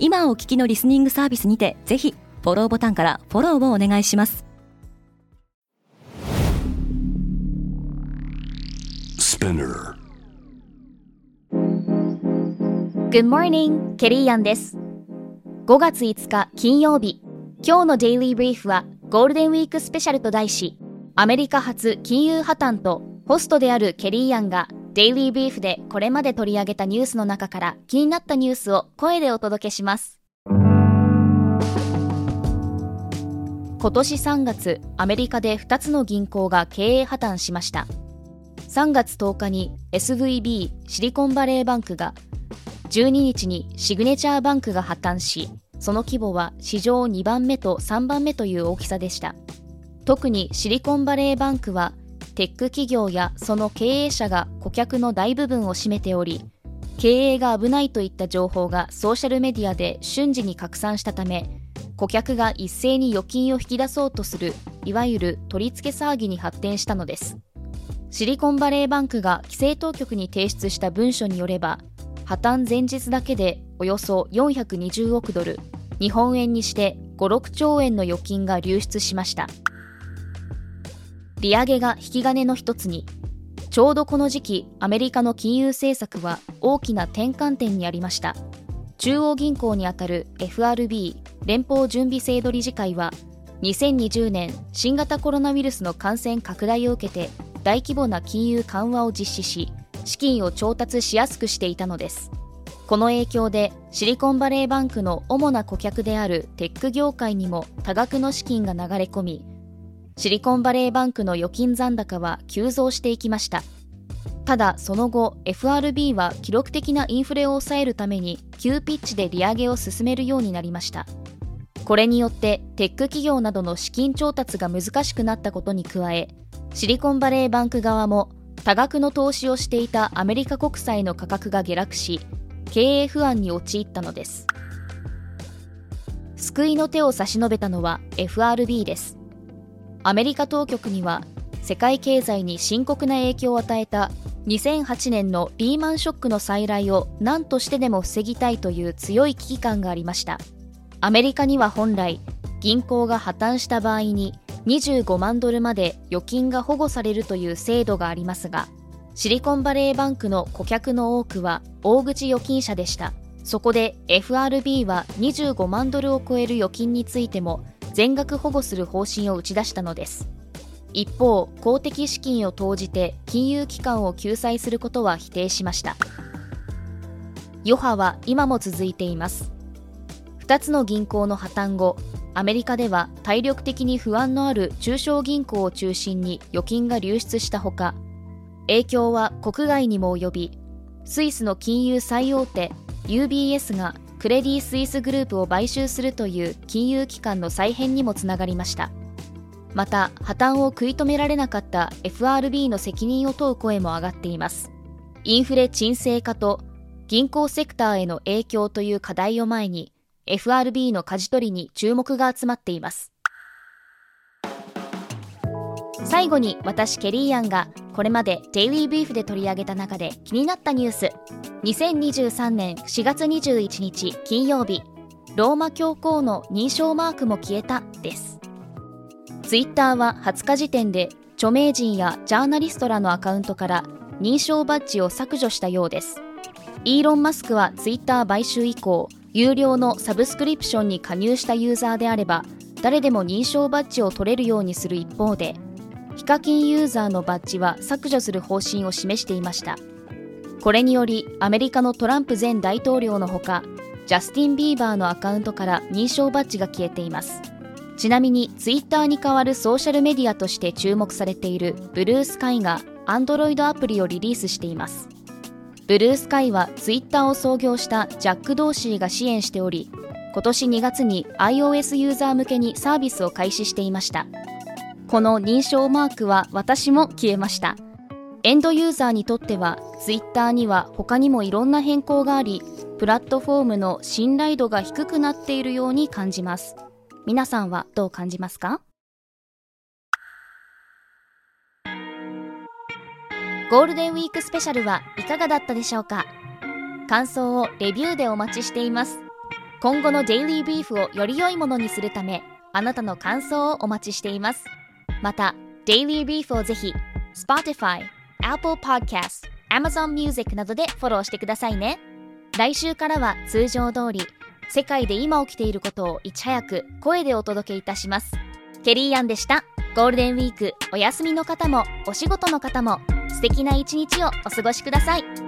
今お聞きのリスニングサービスにてぜひフォローボタンからフォローをお願いします Spinner. Good morning, ケリーアンです。5月5日金曜日、今日のデイリーブリーフはゴールデンウィークスペシャルと題し、アメリカ発金融破綻とホストであるケリーアンがデイリーブリーフでこれまで取り上げたニュースの中から気になったニュースを声でお届けします。今年3月、アメリカで2つの銀行が経営破綻しました。3月10日に SVB シリコンバレーバンクが12日にシグネチャーバンクが破綻しその規模は史上2番目と3番目という大きさでした特にシリコンバレーバンクはテック企業やその経営者が顧客の大部分を占めており経営が危ないといった情報がソーシャルメディアで瞬時に拡散したため顧客が一斉に預金を引き出そうとするいわゆる取り付け騒ぎに発展したのです。シリコンバレーバンクが規制当局に提出した文書によれば破綻前日だけでおよそ420億ドル日本円にして56兆円の預金が流出しました。利上げが引き金の一つにちょうどこの時期アメリカの金融政策は大きな転換点にありました。中央銀行にあたる FRB 連邦準備制度理事会は2020年新型コロナウイルスの感染拡大を受けて大規模な金融緩和を実施し資金を調達しやすくしていたのです。この影響でシリコンバレーバンクの主な顧客であるテック業界にも多額の資金が流れ込みシリコンバレーバンクの預金残高は急増していきました。ただその後 FRB は記録的なインフレを抑えるために急ピッチで利上げを進めるようになりました。これによってテック企業などの資金調達が難しくなったことに加えシリコンバレーバンク側も多額の投資をしていたアメリカ国債の価格が下落し経営不安に陥ったのです。救いの手を差し伸べたのは FRB です。アメリカ当局には世界経済に深刻な影響を与えた2008年のリーマンショックの再来を何としてでも防ぎたいという強い危機感がありました。アメリカには本来銀行が破綻した場合に25万ドルまで預金が保護されるという制度がありますがシリコンバレーバンクの顧客の多くは大口預金者でした。そこで FRB は25万ドルを超える預金についても全額保護する方針を打ち出したのです。一方公的資金を投じて金融機関を救済することは否定しました。余波は今も続いています。2つの銀行の破綻後アメリカでは体力的に不安のある中小銀行を中心に預金が流出したほか影響は国外にも及びスイスの金融最大手 UBS がクレディ・スイスグループを買収するという金融機関の再編にもつながりました。また破綻を食い止められなかった FRB の責任を問う声も上がっています。インフレ沈静化と銀行セクターへの影響という課題を前に FRB の舵取りに注目が集まっています。最後に私ケリーアンがこれまでデイリービーフで取り上げた中で気になったニュース。2023年4月21日金曜日ローマ教皇の認証マークも消えたです。ツイッターは20日時点で著名人やジャーナリストらのアカウントから認証バッジを削除したようです。イーロン・マスクはツイッター買収以降有料のサブスクリプションに加入したユーザーであれば誰でも認証バッジを取れるようにする一方でヒカキンユーザーのバッジは削除する方針を示していました。これによりアメリカのトランプ前大統領のほかジャスティン・ビーバーのアカウントから認証バッジが消えています。ちなみにツイッターに代わるソーシャルメディアとして注目されているブルースカイが Android アプリをリリースしています。ブルースカイはツイッターを創業したジャック・ドーシーが支援しており今年2月に iOS ユーザー向けにサービスを開始していました。この認証マークは私も消えました。エンドユーザーにとっては Twitter には他にもいろんな変更がありプラットフォームの信頼度が低くなっているように感じます。皆さんはどう感じますか？ゴールデンウィークスペシャルはいかがだったでしょうか？感想をレビューでお待ちしています。今後のデイリービーフをより良いものにするためあなたの感想をお待ちしています。またデイリービーフをぜひ Spotify、Apple Podcast、Amazon Music などでフォローしてくださいね。来週からは通常通り世界で今起きていることをいち早く声でお届けいたします。ケリーアンでした。ゴールデンウィークお休みの方もお仕事の方も素敵な一日をお過ごしください。